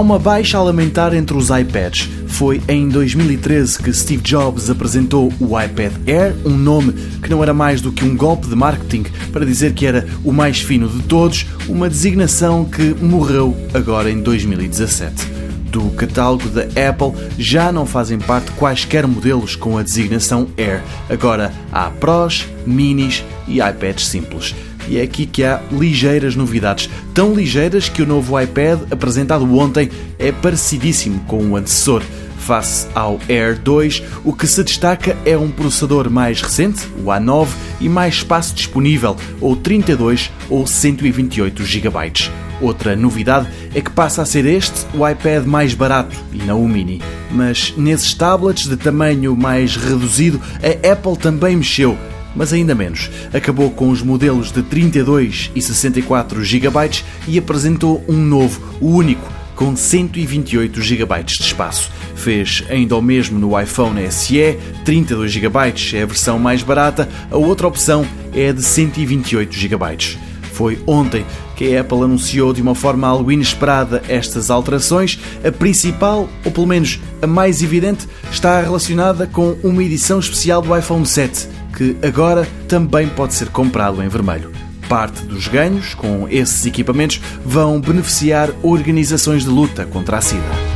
uma baixa a lamentar entre os iPads. Foi em 2013 que Steve Jobs apresentou o iPad Air, um nome que não era mais do que um golpe de marketing para dizer que era o mais fino de todos, uma designação que morreu agora em 2017 do catálogo da Apple já não fazem parte quaisquer modelos com a designação Air. Agora há Pros, Minis e iPads simples. E é aqui que há ligeiras novidades, tão ligeiras que o novo iPad apresentado ontem é parecidíssimo com o antecessor. Face ao Air 2, o que se destaca é um processador mais recente, o A9, e mais espaço disponível, ou 32 ou 128 GB. Outra novidade é que passa a ser este o iPad mais barato e não o mini. Mas nesses tablets de tamanho mais reduzido, a Apple também mexeu mas ainda menos. Acabou com os modelos de 32 e 64 GB e apresentou um novo, o único, com 128 GB de espaço. Fez ainda o mesmo no iPhone SE, 32 GB é a versão mais barata, a outra opção é a de 128 GB. Foi ontem que a Apple anunciou de uma forma algo inesperada estas alterações. A principal, ou pelo menos a mais evidente, está relacionada com uma edição especial do iPhone 7, que agora também pode ser comprado em vermelho. Parte dos ganhos com esses equipamentos vão beneficiar organizações de luta contra a SIDA.